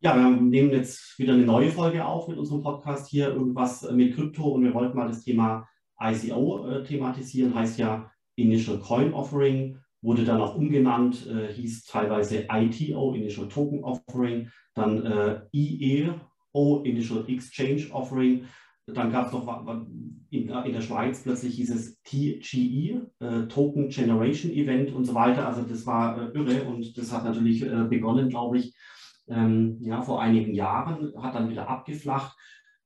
Ja, wir nehmen jetzt wieder eine neue Folge auf mit unserem Podcast hier, irgendwas mit Krypto. Und wir wollten mal das Thema ICO äh, thematisieren, heißt ja Initial Coin Offering, wurde dann auch umgenannt, äh, hieß teilweise ITO, Initial Token Offering, dann äh, IEO, Initial Exchange Offering, dann gab es noch in, in, der Schweiz plötzlich hieß es TGE, äh, Token Generation Event und so weiter. Also das war äh, irre. Und das hat natürlich äh, begonnen, glaube ich, ähm, ja, vor einigen Jahren, hat dann wieder abgeflacht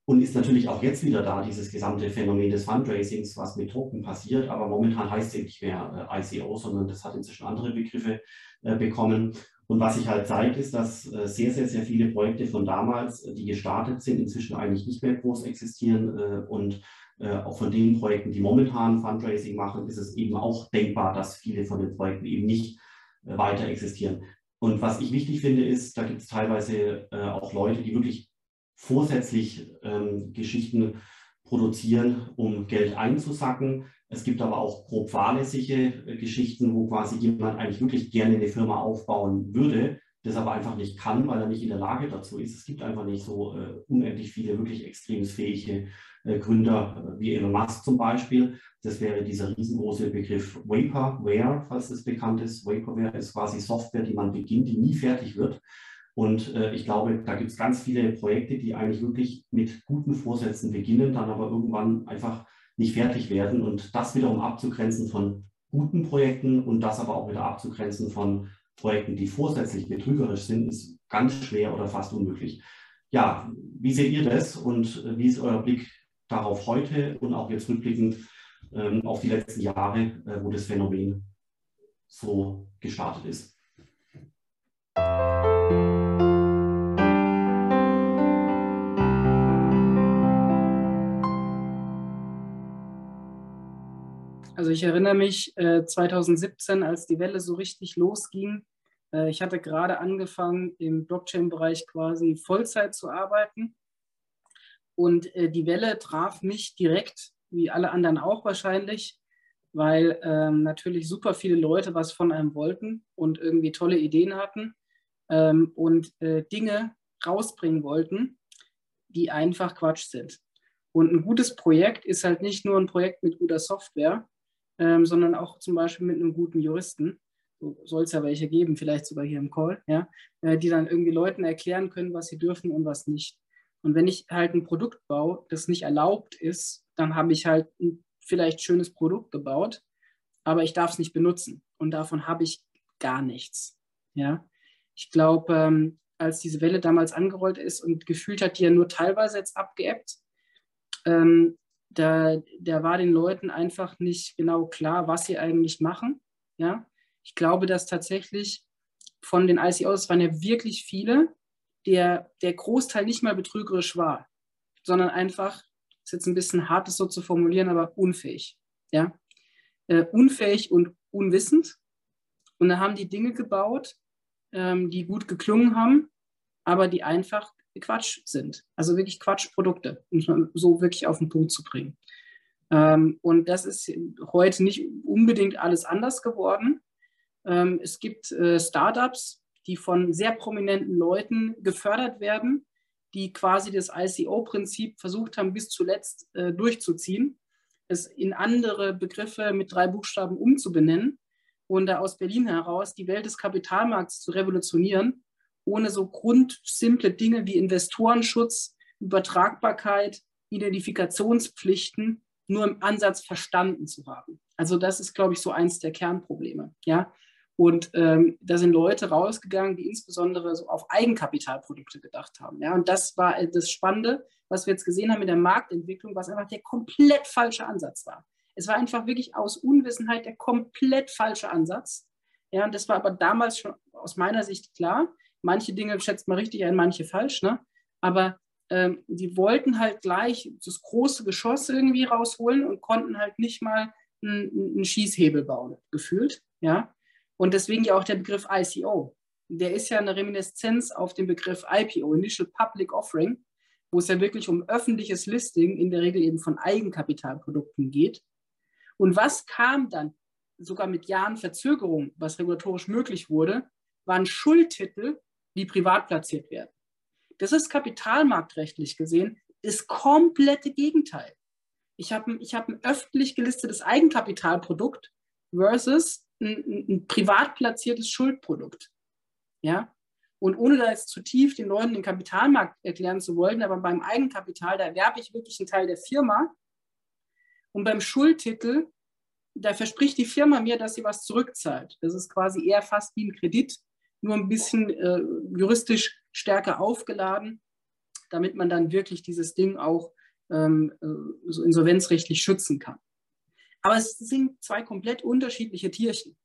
und ist natürlich auch jetzt wieder da, dieses gesamte Phänomen des Fundraisings, was mit Token passiert. Aber momentan heißt es nicht mehr äh, ICO, sondern das hat inzwischen andere Begriffe äh, bekommen. Und was sich halt zeigt, ist, dass äh, sehr, sehr, sehr viele Projekte von damals, äh, die gestartet sind, inzwischen eigentlich nicht mehr groß existieren. Äh, und auch von den Projekten, die momentan Fundraising machen, ist es eben auch denkbar, dass viele von den Projekten eben nicht weiter existieren. Und was ich wichtig finde, ist, da gibt es teilweise äh, auch Leute, die wirklich vorsätzlich ähm, Geschichten produzieren, um Geld einzusacken. Es gibt aber auch grob fahrlässige äh, Geschichten, wo quasi jemand eigentlich wirklich gerne eine Firma aufbauen würde, das aber einfach nicht kann, weil er nicht in der Lage dazu ist. Es gibt einfach nicht so äh, unendlich viele wirklich extrem fähige äh, Gründer äh, wie Elon Musk zum Beispiel. Das wäre dieser riesengroße Begriff Vaporware, falls das bekannt ist. Vaporware ist quasi Software, die man beginnt, die nie fertig wird. Und äh, ich glaube, da gibt es ganz viele Projekte, die eigentlich wirklich mit guten Vorsätzen beginnen, dann aber irgendwann einfach nicht fertig werden. Und das wiederum abzugrenzen von guten Projekten und das aber auch wieder abzugrenzen von Projekten, die vorsätzlich betrügerisch sind, ist ganz schwer oder fast unmöglich. Ja, wie seht ihr das und wie ist euer Blick darauf heute und auch jetzt rückblickend ähm, auf die letzten Jahre, äh, wo das Phänomen so gestartet ist. Also ich erinnere mich äh, 2017, als die Welle so richtig losging. Äh, ich hatte gerade angefangen, im Blockchain-Bereich quasi Vollzeit zu arbeiten und äh, die Welle traf mich direkt, wie alle anderen auch wahrscheinlich, weil ähm, natürlich super viele Leute was von einem wollten und irgendwie tolle Ideen hatten ähm, und äh, Dinge rausbringen wollten, die einfach Quatsch sind. Und ein gutes Projekt ist halt nicht nur ein Projekt mit guter Software, ähm, sondern auch zum Beispiel mit einem guten Juristen. So soll es ja welche geben, vielleicht sogar hier im Call, ja, äh, die dann irgendwie Leuten erklären können, was sie dürfen und was nicht. Und wenn ich halt ein Produkt baue, das nicht erlaubt ist, dann habe ich halt ein vielleicht schönes Produkt gebaut, aber ich darf es nicht benutzen. Und davon habe ich gar nichts. Ja, ich glaube, ähm, als diese Welle damals angerollt ist und gefühlt hat die ja nur teilweise jetzt abgeebbt, ähm, da, da war den Leuten einfach nicht genau klar, was sie eigentlich machen. Ja, ich glaube, dass tatsächlich von den ICOs, es waren ja wirklich viele, der, der Großteil nicht mal betrügerisch war, sondern einfach, ist jetzt ein bisschen hart, das so zu formulieren, aber unfähig. Ja? Äh, unfähig und unwissend. Und da haben die Dinge gebaut, ähm, die gut geklungen haben, aber die einfach Quatsch sind. Also wirklich Quatschprodukte, um es so wirklich auf den Punkt zu bringen. Ähm, und das ist heute nicht unbedingt alles anders geworden. Ähm, es gibt äh, Startups, die von sehr prominenten Leuten gefördert werden, die quasi das ICO-Prinzip versucht haben, bis zuletzt äh, durchzuziehen, es in andere Begriffe mit drei Buchstaben umzubenennen und da aus Berlin heraus die Welt des Kapitalmarkts zu revolutionieren, ohne so grundsimple Dinge wie Investorenschutz, Übertragbarkeit, Identifikationspflichten nur im Ansatz verstanden zu haben. Also das ist, glaube ich, so eins der Kernprobleme. Ja, und ähm, da sind Leute rausgegangen, die insbesondere so auf Eigenkapitalprodukte gedacht haben. Ja? Und das war äh, das Spannende, was wir jetzt gesehen haben mit der Marktentwicklung, was einfach der komplett falsche Ansatz war. Es war einfach wirklich aus Unwissenheit der komplett falsche Ansatz. Ja, und das war aber damals schon aus meiner Sicht klar. Manche Dinge schätzt man richtig ein, manche falsch. Ne? Aber ähm, die wollten halt gleich das große Geschoss irgendwie rausholen und konnten halt nicht mal einen, einen Schießhebel bauen, gefühlt. Ja? Und deswegen ja auch der Begriff ICO. Der ist ja eine Reminiszenz auf den Begriff IPO, Initial Public Offering, wo es ja wirklich um öffentliches Listing, in der Regel eben von Eigenkapitalprodukten geht. Und was kam dann, sogar mit Jahren Verzögerung, was regulatorisch möglich wurde, waren Schuldtitel, die privat platziert werden. Das ist kapitalmarktrechtlich gesehen das komplette Gegenteil. Ich habe ich hab ein öffentlich gelistetes Eigenkapitalprodukt versus ein, ein privat platziertes Schuldprodukt. Ja? Und ohne da jetzt zu tief den Leuten den Kapitalmarkt erklären zu wollen, aber beim Eigenkapital, da erwerbe ich wirklich einen Teil der Firma. Und beim Schuldtitel, da verspricht die Firma mir, dass sie was zurückzahlt. Das ist quasi eher fast wie ein Kredit, nur ein bisschen äh, juristisch stärker aufgeladen, damit man dann wirklich dieses Ding auch ähm, äh, so insolvenzrechtlich schützen kann. Aber es sind zwei komplett unterschiedliche Tierchen.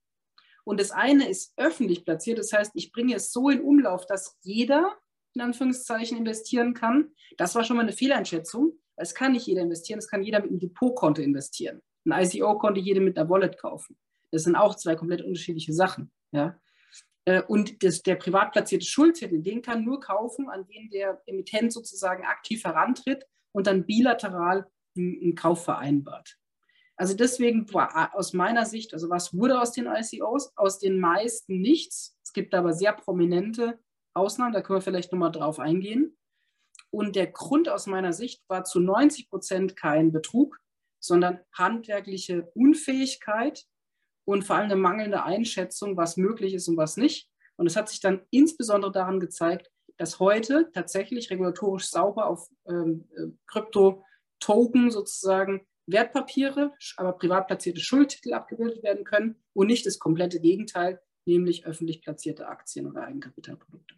Und das eine ist öffentlich platziert, das heißt, ich bringe es so in Umlauf, dass jeder in Anführungszeichen investieren kann. Das war schon mal eine Fehleinschätzung. Es kann nicht jeder investieren, es kann jeder mit einem Depotkonto investieren. Ein ICO konnte jeder mit einer Wallet kaufen. Das sind auch zwei komplett unterschiedliche Sachen. Ja? Äh, und das, der privat platzierte Schuldtitel, den kann nur kaufen, an den der Emittent sozusagen aktiv herantritt und dann bilateral einen Kauf vereinbart. Also deswegen war aus meiner Sicht, also was wurde aus den ICOs? Aus den meisten nichts. Es gibt aber sehr prominente Ausnahmen, da können wir vielleicht nochmal drauf eingehen. Und der Grund aus meiner Sicht war zu 90 Prozent kein Betrug, sondern handwerkliche Unfähigkeit und vor allem eine mangelnde Einschätzung, was möglich ist und was nicht. Und es hat sich dann insbesondere daran gezeigt, dass heute tatsächlich regulatorisch sauber auf ähm, äh, Krypto-Token sozusagen Wertpapiere, aber privat platzierte Schuldtitel abgebildet werden können und nicht das komplette Gegenteil, nämlich öffentlich platzierte Aktien oder Eigenkapitalprodukte.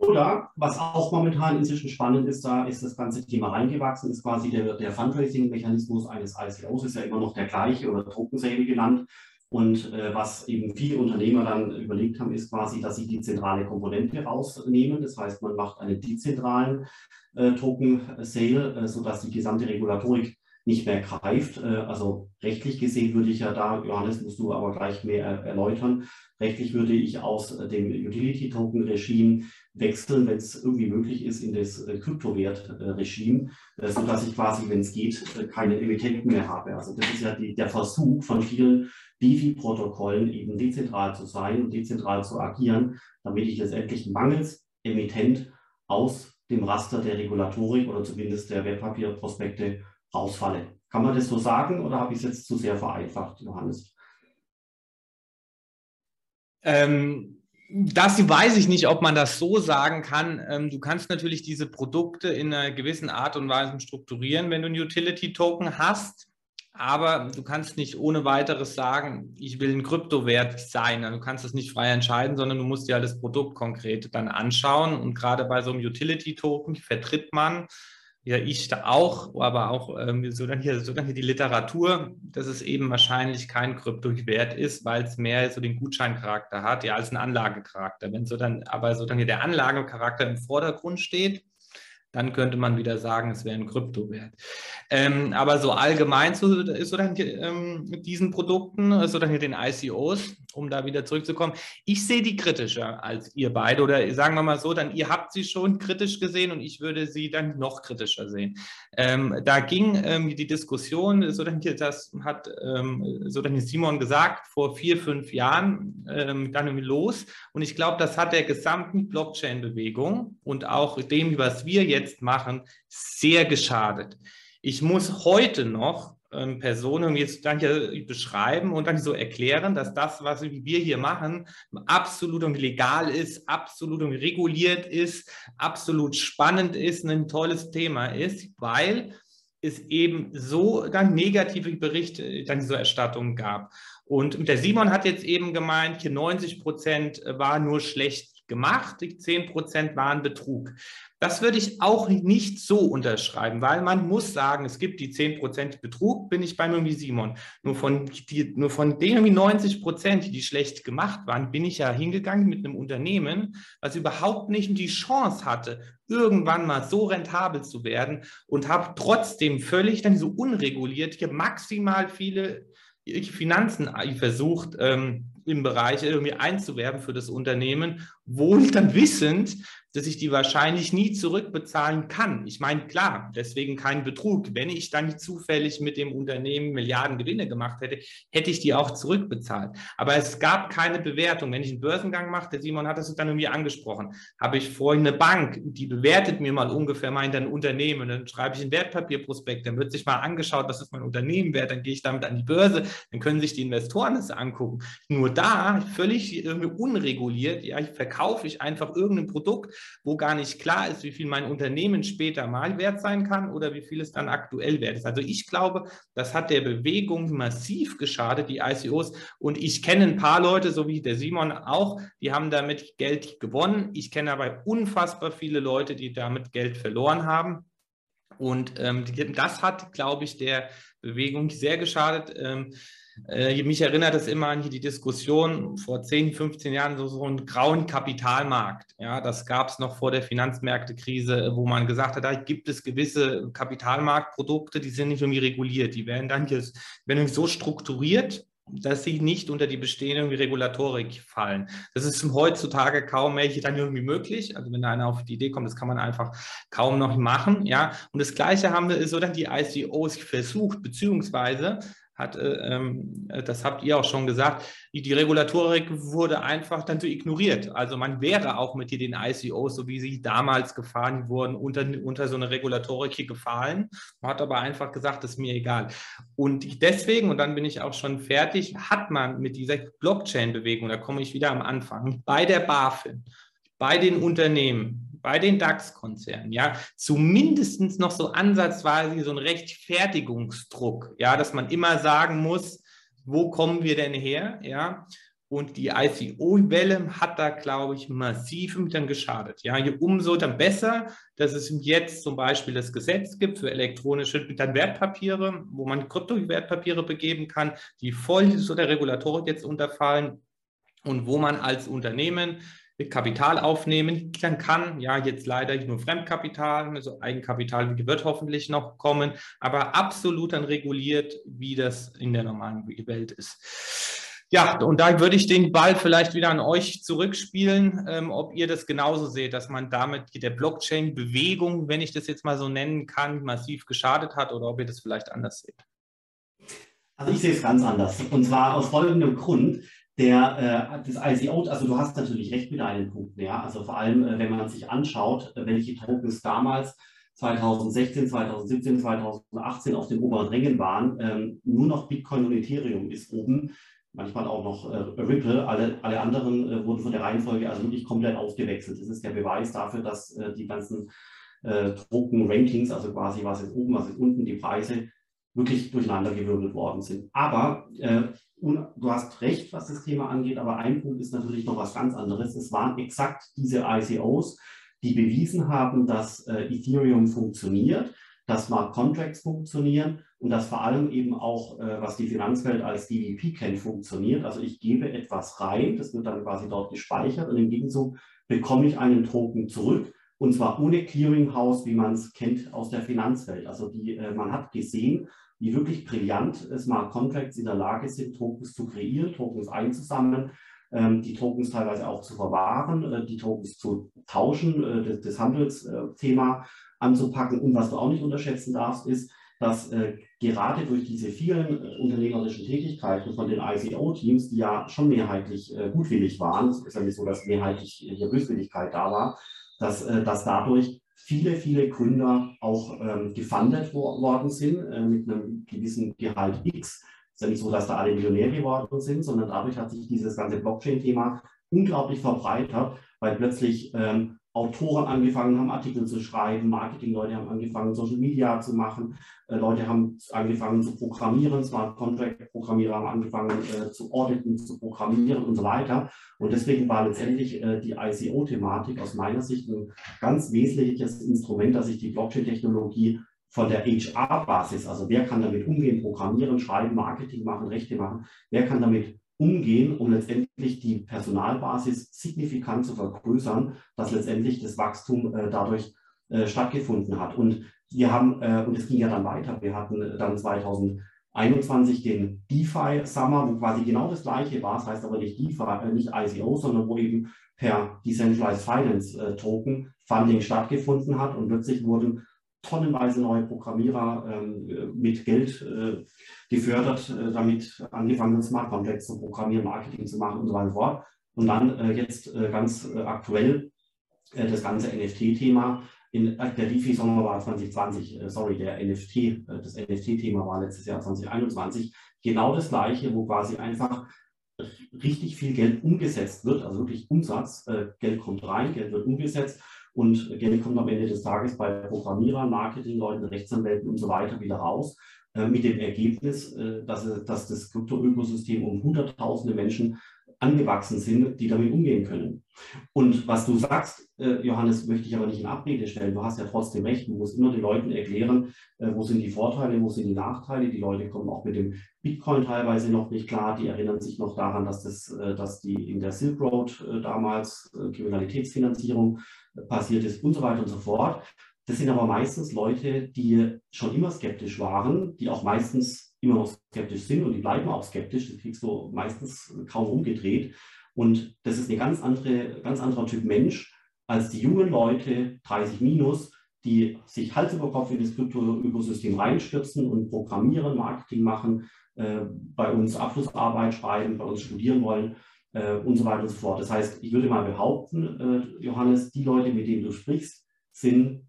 Oder, was auch momentan inzwischen spannend ist, da ist das ganze Thema reingewachsen, ist quasi der, der Fundraising-Mechanismus eines ICOs, ist ja immer noch der gleiche oder Token-Sale genannt. Und äh, was eben viele Unternehmer dann überlegt haben, ist quasi, dass sie die zentrale Komponente rausnehmen. Das heißt, man macht einen dezentralen äh, Token-Sale, äh, sodass die gesamte Regulatorik nicht mehr greift. Äh, also rechtlich gesehen würde ich ja da, Johannes, musst du aber gleich mehr erläutern, rechtlich würde ich aus dem Utility-Token-Regime wechseln, wenn es irgendwie möglich ist, in das äh, Kryptowert-Regime, äh, sodass ich quasi, wenn es geht, keine Emittenten mehr habe. Also das ist ja die, der Versuch von vielen DeFi-Protokollen, eben dezentral zu sein und dezentral zu agieren, damit ich letztendlich mangels Emittent aus dem Raster der Regulatorik oder zumindest der Wertpapierprospekte rausfalle. Kann man das so sagen oder habe ich es jetzt zu sehr vereinfacht, Johannes? Ähm, das weiß ich nicht, ob man das so sagen kann. Ähm, du kannst natürlich diese Produkte in einer gewissen Art und Weise strukturieren, wenn du einen Utility-Token hast. Aber du kannst nicht ohne weiteres sagen, ich will ein Kryptowert sein. Also du kannst das nicht frei entscheiden, sondern du musst dir halt das Produkt konkret dann anschauen. Und gerade bei so einem Utility-Token vertritt man ja, ich da auch, aber auch ähm, so, dann hier, so dann hier die Literatur, dass es eben wahrscheinlich kein Kryptowert ist, weil es mehr so den Gutscheincharakter hat, ja, als ein Anlagecharakter. Wenn so dann, aber so dann hier der Anlagecharakter im Vordergrund steht, dann könnte man wieder sagen, es wäre ein Kryptowert. Ähm, aber so allgemein zu so dann ähm, diesen Produkten, so dann hier den ICOs, um da wieder zurückzukommen, ich sehe die kritischer als ihr beide oder sagen wir mal so, dann ihr habt sie schon kritisch gesehen und ich würde sie dann noch kritischer sehen. Ähm, da ging ähm, die Diskussion, so dann hier, das hat ähm, so dann Simon gesagt, vor vier, fünf Jahren ähm, dann los und ich glaube, das hat der gesamten Blockchain-Bewegung und auch dem, was wir jetzt jetzt machen, sehr geschadet. Ich muss heute noch ähm, Personen jetzt dann hier beschreiben und dann so erklären, dass das, was wir hier machen, absolut und legal ist, absolut und reguliert ist, absolut spannend ist, ein tolles Thema ist, weil es eben so dann negative Berichte, dann so Erstattungen gab. Und der Simon hat jetzt eben gemeint, hier 90 Prozent war nur schlecht gemacht, die 10 Prozent waren Betrug. Das würde ich auch nicht so unterschreiben, weil man muss sagen, es gibt die 10% Betrug, bin ich bei wie Simon. Nur von, die, nur von den 90 Prozent, die schlecht gemacht waren, bin ich ja hingegangen mit einem Unternehmen, was überhaupt nicht die Chance hatte, irgendwann mal so rentabel zu werden und habe trotzdem völlig dann so unreguliert hier maximal viele Finanzen versucht, ähm, im Bereich irgendwie einzuwerben für das Unternehmen wohl dann wissend, dass ich die wahrscheinlich nie zurückbezahlen kann. Ich meine, klar, deswegen kein Betrug. Wenn ich dann zufällig mit dem Unternehmen Milliarden Gewinne gemacht hätte, hätte ich die auch zurückbezahlt. Aber es gab keine Bewertung. Wenn ich einen Börsengang mache, der Simon hat das dann irgendwie angesprochen, habe ich vorhin eine Bank, die bewertet mir mal ungefähr mein dann Unternehmen. Dann schreibe ich ein Wertpapierprospekt, dann wird sich mal angeschaut, was ist mein Unternehmen wert, dann gehe ich damit an die Börse, dann können sich die Investoren das angucken. Nur da, völlig irgendwie unreguliert, ja, verkaufe ich einfach irgendein Produkt, wo gar nicht klar ist, wie viel mein Unternehmen später mal wert sein kann oder wie viel es dann aktuell wert ist. Also ich glaube, das hat der Bewegung massiv geschadet, die ICOs. Und ich kenne ein paar Leute, so wie der Simon auch, die haben damit Geld gewonnen. Ich kenne aber unfassbar viele Leute, die damit Geld verloren haben. Und ähm, das hat, glaube ich, der Bewegung sehr geschadet. Ähm, äh, mich erinnert es immer an die Diskussion vor 10, 15 Jahren, so, so einen grauen Kapitalmarkt. Ja, das gab es noch vor der Finanzmärktekrise, wo man gesagt hat, da gibt es gewisse Kapitalmarktprodukte, die sind nicht irgendwie reguliert. Die werden dann jetzt, werden so strukturiert, dass sie nicht unter die bestehende Regulatorik fallen. Das ist heutzutage kaum mehr dann irgendwie möglich. Also wenn da einer auf die Idee kommt, das kann man einfach kaum noch machen. Ja, und das Gleiche haben wir so dann die ICOs versucht, beziehungsweise hat, äh, ähm, äh, das habt ihr auch schon gesagt, die, Regulatorik wurde einfach dann so ignoriert. Also man wäre auch mit den ICOs, so wie sie damals gefahren wurden, unter, unter so eine Regulatorik hier gefallen. Man hat aber einfach gesagt, das ist mir egal. Und deswegen, und dann bin ich auch schon fertig, hat man mit dieser Blockchain-Bewegung, da komme ich wieder am Anfang, bei der BaFin, bei den Unternehmen, bei den DAX-Konzernen, ja, zumindest noch so ansatzweise so ein Rechtfertigungsdruck, ja, dass man immer sagen muss, wo kommen wir denn her, ja, und die ICO-Welle hat da, glaube ich, massiv mit dann geschadet. Ja, umso dann besser, dass es jetzt zum Beispiel das Gesetz gibt für elektronische dann Wertpapiere, wo man Kryptowertpapiere begeben kann, die voll so der Regulatorik jetzt unterfallen und wo man als Unternehmen Kapital aufnehmen dann kann. Ja, jetzt leider nur Fremdkapital, also Eigenkapital wird hoffentlich noch kommen, aber absolut dann reguliert, wie das in der normalen Welt ist. Ja, und da würde ich den Ball vielleicht wieder an euch zurückspielen, ähm, ob ihr das genauso seht, dass man damit der Blockchain-Bewegung, wenn ich das jetzt mal so nennen kann, massiv geschadet hat oder ob ihr das vielleicht anders seht. Also ich sehe es ganz anders. Und zwar aus folgendem Grund der, äh, das ICO, also du hast natürlich recht mit einem Punkt, ja, also vor allem, äh, wenn man sich anschaut, äh, welche Tokens damals 2016, 2017, 2018 auf den oberen Rängen waren, ähm, nur noch Bitcoin und Ethereum ist oben, manchmal auch noch äh, Ripple, alle, alle anderen äh, wurden von der Reihenfolge also wirklich komplett aufgewechselt. Das ist der Beweis dafür, dass äh, die ganzen Token-Rankings, also quasi was ist oben, was ist unten, die Preise wirklich durcheinandergewirbelt worden sind. Aber äh, du hast recht, was das Thema angeht, aber ein Punkt ist natürlich noch was ganz anderes. Es waren exakt diese ICOs, die bewiesen haben, dass äh, Ethereum funktioniert, dass Smart Contracts funktionieren und dass vor allem eben auch, äh, was die Finanzwelt als DVP kennt, funktioniert. Also ich gebe etwas rein, das wird dann quasi dort gespeichert und im Gegenzug bekomme ich einen Token zurück. Und zwar ohne Clearinghouse, wie man es kennt aus der Finanzwelt. Also die, äh, man hat gesehen, die wirklich brillant Smart Contracts in der Lage sind, Tokens zu kreieren, Tokens einzusammeln, ähm, die Tokens teilweise auch zu verwahren, äh, die Tokens zu tauschen, äh, das, das Handelsthema anzupacken. Und was du auch nicht unterschätzen darfst, ist, dass äh, gerade durch diese vielen äh, unternehmerischen Tätigkeiten von den ICO-Teams, die ja schon mehrheitlich äh, gutwillig waren, es ist ja nicht so, dass mehrheitlich hier Böswilligkeit da war, dass, äh, dass dadurch viele, viele Gründer auch ähm, gefundet wo worden sind äh, mit einem gewissen Gehalt X. Es ist ja nicht so, dass da alle Millionär geworden sind, sondern dadurch hat sich dieses ganze Blockchain-Thema unglaublich verbreitert, weil plötzlich ähm, Autoren angefangen haben, Artikel zu schreiben, Marketingleute haben angefangen, Social Media zu machen, äh, Leute haben angefangen zu programmieren, Smart Contract Programmierer haben angefangen äh, zu auditen, zu programmieren und so weiter. Und deswegen war letztendlich äh, die ICO-Thematik aus meiner Sicht ein ganz wesentliches Instrument, dass sich die Blockchain-Technologie von der HR-Basis, also wer kann damit umgehen, programmieren, schreiben, Marketing machen, Rechte machen, wer kann damit umgehen, um letztendlich die Personalbasis signifikant zu vergrößern, dass letztendlich das Wachstum äh, dadurch äh, stattgefunden hat. Und wir haben, äh, und es ging ja dann weiter, wir hatten dann 2021 21 den DeFi Summer, wo quasi genau das gleiche war, das heißt aber nicht DeFi, äh, nicht ICO, sondern wo eben per Decentralized Finance äh, Token Funding stattgefunden hat. Und plötzlich wurden tonnenweise neue Programmierer ähm, mit Geld äh, gefördert, äh, damit angefangen Smart Contracts zu programmieren, Marketing zu machen und so weiter Und dann äh, jetzt äh, ganz äh, aktuell äh, das ganze NFT-Thema. In der DeFi-Sommer war 2020, sorry, der NFT, das NFT-Thema war letztes Jahr 2021. Genau das gleiche, wo quasi einfach richtig viel Geld umgesetzt wird, also wirklich Umsatz. Geld kommt rein, Geld wird umgesetzt und Geld kommt am Ende des Tages bei Programmierern, Marketingleuten, Rechtsanwälten und so weiter wieder raus. Äh, mit dem Ergebnis, äh, dass, dass das Krypto-Ökosystem um hunderttausende Menschen angewachsen sind, die damit umgehen können. Und was du sagst, äh, Johannes, möchte ich aber nicht in Abrede stellen. Du hast ja trotzdem recht. Du musst immer den Leuten erklären, äh, wo sind die Vorteile, wo sind die Nachteile. Die Leute kommen auch mit dem Bitcoin teilweise noch nicht klar. Die erinnern sich noch daran, dass, das, äh, dass die in der Silk Road damals Kriminalitätsfinanzierung passiert ist und so weiter und so fort. Das sind aber meistens Leute, die schon immer skeptisch waren, die auch meistens immer noch skeptisch sind und die bleiben auch skeptisch. Das kriegst du meistens kaum umgedreht. Und das ist ein ganz, andere, ganz anderer Typ Mensch als die jungen Leute, 30 minus, die sich Hals über Kopf in das Krypto-Ökosystem reinstürzen und programmieren, Marketing machen, äh, bei uns Abschlussarbeit schreiben, bei uns studieren wollen äh, und so weiter und so fort. Das heißt, ich würde mal behaupten, äh, Johannes, die Leute, mit denen du sprichst, sind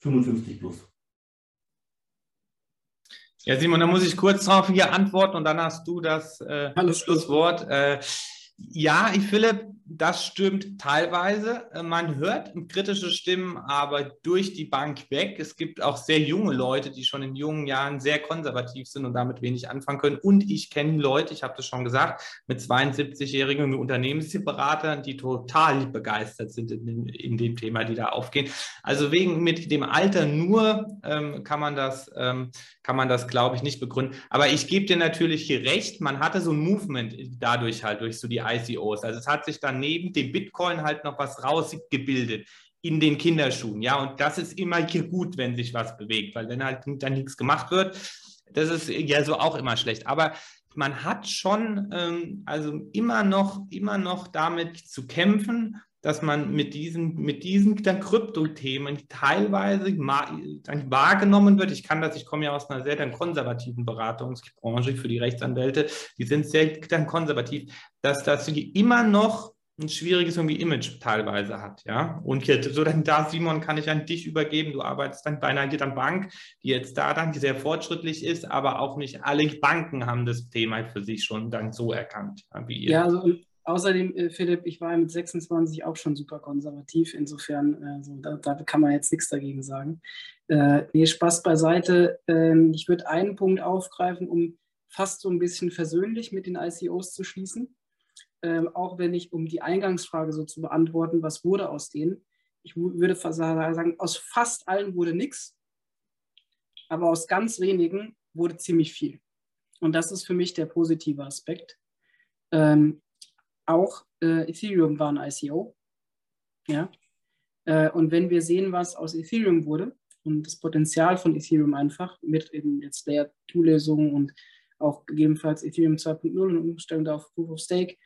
55 plus. Ja, Simon, da muss ich kurz darauf hier antworten und dann hast du das äh, Schlusswort. Äh, ja, ich finde, das stimmt teilweise. Äh, man hört kritische Stimmen, aber durch die Bank weg. Es gibt auch sehr junge Leute, die schon in jungen Jahren sehr konservativ sind und damit wenig anfangen können. Und ich kenne Leute, ich habe das schon gesagt, mit 72-jährigen Unternehmensberatern, die total begeistert sind in, in, dem Thema, die da aufgehen. Also wegen mit dem Alter nur ähm, kann man das, ähm, kann man das, glaube ich, nicht begründen. Aber ich gebe dir natürlich hier recht. Man hatte so ein Movement dadurch halt durch so die ICOs. Also es hat sich dann neben dem Bitcoin halt noch was rausgebildet in den Kinderschuhen. Ja, und das ist immer hier gut, wenn sich was bewegt, weil wenn halt dann nichts gemacht wird, das ist ja so auch immer schlecht. Aber man hat schon ähm, also immer noch, immer noch damit zu kämpfen, dass man mit diesen, mit diesen Krypto-Themen teilweise dann wahrgenommen wird. Ich kann das, ich komme ja aus einer sehr dann konservativen Beratungsbranche für die Rechtsanwälte, die sind sehr dann konservativ, dass das immer noch ein schwieriges irgendwie Image teilweise hat, ja. Und jetzt, so dann da, Simon, kann ich an dich übergeben. Du arbeitest dann bei einer dann Bank, die jetzt da dann sehr fortschrittlich ist, aber auch nicht alle Banken haben das Thema für sich schon dann so erkannt, wie ihr. Ja, also außerdem, äh, Philipp, ich war mit 26 auch schon super konservativ. Insofern, äh, so, da, da, kann man jetzt nichts dagegen sagen. Äh, nee, Spaß beiseite. Ähm, ich würde einen Punkt aufgreifen, um fast so ein bisschen versöhnlich mit den ICOs zu schließen ähm, auch wenn ich, um die Eingangsfrage so zu beantworten, was wurde aus denen, ich würde sagen, aus fast allen wurde nichts, aber aus ganz wenigen wurde ziemlich viel. Und das ist für mich der positive Aspekt. Ähm, auch äh, Ethereum war ein ICO. Ja? Äh, und wenn wir sehen, was aus Ethereum wurde und das Potenzial von Ethereum einfach mit eben jetzt Layer 2 Lösungen und auch gegebenenfalls Ethereum 2.0 und Umstellung auf Proof of Stake,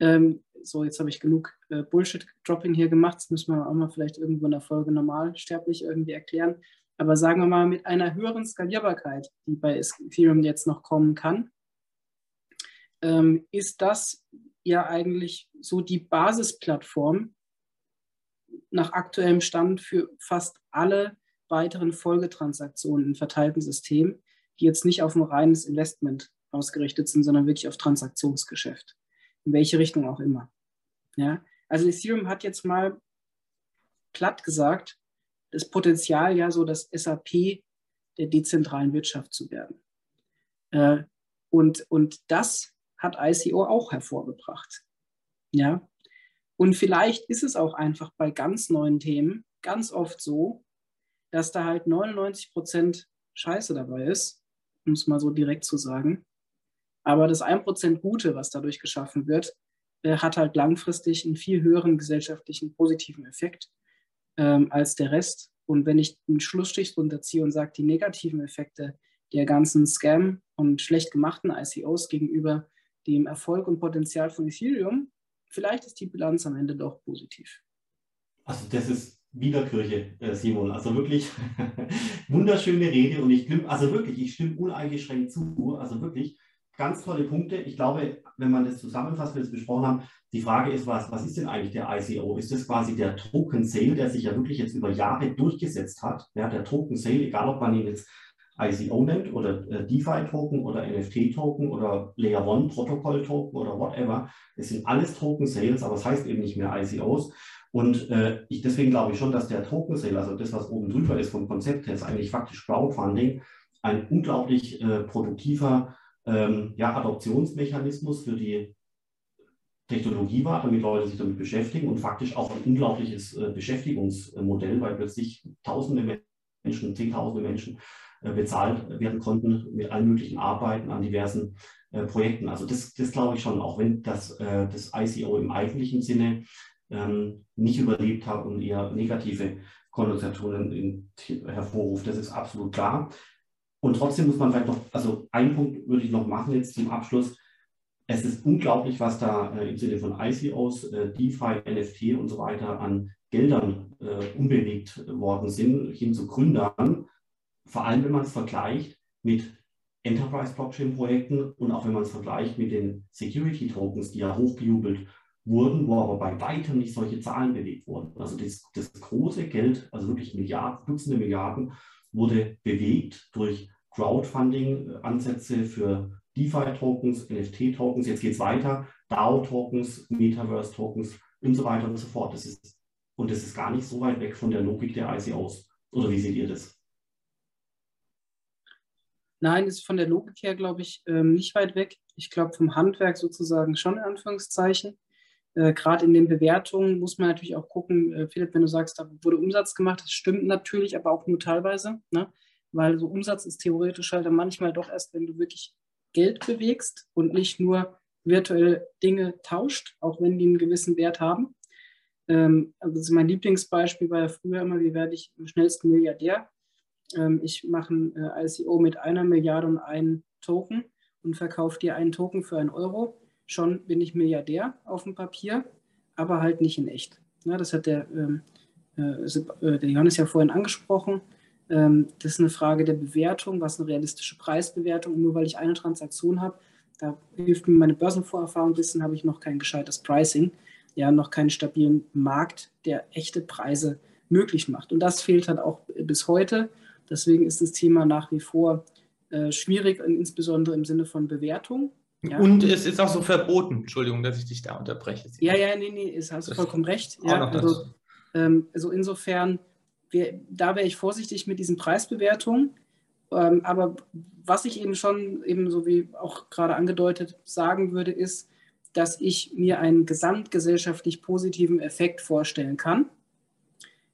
ähm, so, jetzt habe ich genug äh, Bullshit-Dropping hier gemacht. Das müssen wir auch mal vielleicht irgendwo in der Folge normal sterblich irgendwie erklären. Aber sagen wir mal, mit einer höheren Skalierbarkeit, die bei Ethereum jetzt noch kommen kann, ähm, ist das ja eigentlich so die Basisplattform nach aktuellem Stand für fast alle weiteren Folgetransaktionen im verteilten System, die jetzt nicht auf ein reines Investment ausgerichtet sind, sondern wirklich auf Transaktionsgeschäft in welche Richtung auch immer. Ja? Also Ethereum hat jetzt mal platt gesagt, das Potenzial, ja, so das SAP der dezentralen Wirtschaft zu werden. Äh, und, und das hat ICO auch hervorgebracht. Ja? Und vielleicht ist es auch einfach bei ganz neuen Themen ganz oft so, dass da halt 99 Prozent Scheiße dabei ist, um es mal so direkt zu sagen. Aber das 1% Gute, was dadurch geschaffen wird, äh, hat halt langfristig einen viel höheren gesellschaftlichen positiven Effekt ähm, als der Rest. Und wenn ich einen Schlussstrich drunter ziehe und sage, die negativen Effekte der ganzen Scam und schlecht gemachten ICOs gegenüber dem Erfolg und Potenzial von Ethereum, vielleicht ist die Bilanz am Ende doch positiv. Also das ist wieder Kirche, äh, Simon. Also wirklich wunderschöne Rede und ich stimme, also wirklich, ich stimme uneingeschränkt zu. Also wirklich ganz tolle Punkte. Ich glaube, wenn man das zusammenfasst, wie wir es besprochen haben, die Frage ist, was, was ist denn eigentlich der ICO? Ist das quasi der Token Sale, der sich ja wirklich jetzt über Jahre durchgesetzt hat? Ja, der Token Sale, egal ob man ihn jetzt ICO nennt oder äh, DeFi-Token oder NFT-Token oder Layer One Protokoll-Token oder whatever. Das sind alles Token-Sales, aber es heißt eben nicht mehr ICOs. Und äh, ich, deswegen glaube ich schon, dass der Token-Sale, also das, was oben drüber ist vom Konzept her, ist eigentlich faktisch Crowdfunding, ein unglaublich äh, produktiver ähm, ja, Adoptionsmechanismus für die Technologie war, damit Leute sich damit beschäftigen und faktisch auch ein unglaubliches äh, Beschäftigungsmodell, weil plötzlich tausende Menschen, zehntausende Menschen äh, bezahlt werden konnten mit allen möglichen Arbeiten an diversen äh, Projekten. Also das, das glaube ich schon, auch wenn das, äh, das ICO im eigentlichen Sinne ähm, nicht überlebt hat und eher negative Konnotationen hervorruft. Das ist absolut klar. Und trotzdem muss man vielleicht noch, also einen Punkt würde ich noch machen jetzt zum Abschluss. Es ist unglaublich, was da äh, im Sinne von ICOs, äh, DeFi, NFT und so weiter an Geldern äh, unbewegt worden sind, hin zu Gründern, vor allem wenn man es vergleicht mit Enterprise-Blockchain-Projekten und auch wenn man es vergleicht mit den Security-Tokens, die ja hochgejubelt wurden, wo aber bei weitem nicht solche Zahlen bewegt wurden. Also das, das große Geld, also wirklich Milliarden, Dutzende Milliarden, wurde bewegt durch Crowdfunding-Ansätze für DeFi-Tokens, NFT-Tokens, jetzt geht es weiter, DAO-Tokens, Metaverse-Tokens und so weiter und so fort. Das ist, und das ist gar nicht so weit weg von der Logik der ICOs. Oder wie seht ihr das? Nein, ist von der Logik her, glaube ich, ähm, nicht weit weg. Ich glaube, vom Handwerk sozusagen schon in Anführungszeichen. Äh, Gerade in den Bewertungen muss man natürlich auch gucken, äh, Philipp, wenn du sagst, da wurde Umsatz gemacht, das stimmt natürlich, aber auch nur teilweise, ne? weil so Umsatz ist theoretisch halt dann manchmal doch erst, wenn du wirklich Geld bewegst und nicht nur virtuell Dinge tauscht, auch wenn die einen gewissen Wert haben. Ähm, also mein Lieblingsbeispiel war ja früher immer, wie werde ich am schnellsten Milliardär? ähm, ich mache ein äh, ICO mit einer Milliarde und einen Token und verkaufe dir einen Token für einen Euro. Schon bin ich Milliardär auf dem Papier, aber halt nicht in echt. Ja, das hat der, ähm, äh, äh, der Johannes ja vorhin angesprochen. Ähm, das ist eine Frage der Bewertung, was eine realistische Preisbewertung. nur weil ich eine Transaktion habe, da hilft mir meine Börsenvorerfahrung ein bisschen, habe ich noch kein gescheites Pricing, ja, noch keinen stabilen Markt, der echte Preise möglich macht. Und das fehlt halt auch bis heute. Deswegen ist das Thema nach wie vor äh, schwierig, insbesondere im Sinne von Bewertung. Ja. Und es ist auch so verboten, Entschuldigung, dass ich dich da unterbreche. Ja, ja, nee, nee, ist, hast du vollkommen recht. Ja, also, ähm, also, insofern, wär, da wäre ich vorsichtig mit diesen Preisbewertungen. Ähm, aber was ich eben schon, eben so wie auch gerade angedeutet, sagen würde, ist, dass ich mir einen gesamtgesellschaftlich positiven Effekt vorstellen kann.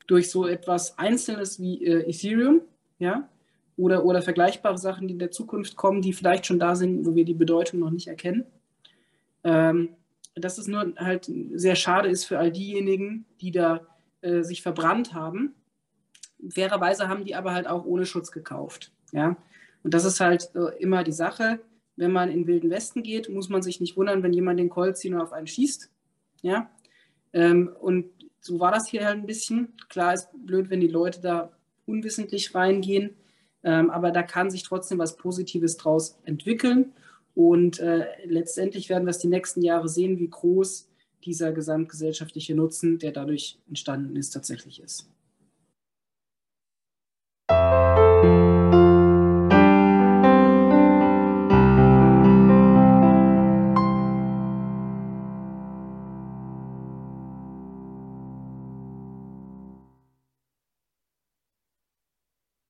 Durch so etwas Einzelnes wie äh, Ethereum, ja, oder, oder vergleichbare Sachen, die in der Zukunft kommen, die vielleicht schon da sind, wo wir die Bedeutung noch nicht erkennen. Ähm, dass es nur halt sehr schade ist für all diejenigen, die da äh, sich verbrannt haben. Fairerweise haben die aber halt auch ohne Schutz gekauft. Ja? Und das ist halt äh, immer die Sache. Wenn man in Wilden Westen geht, muss man sich nicht wundern, wenn jemand den Colt zieht und auf einen schießt. Ja? Ähm, und so war das hier halt ein bisschen. Klar ist blöd, wenn die Leute da unwissentlich reingehen. Ähm, aber da kann sich trotzdem was Positives draus entwickeln. Und äh, letztendlich werden wir es die nächsten Jahre sehen, wie groß dieser gesamtgesellschaftliche Nutzen, der dadurch entstanden ist, tatsächlich ist.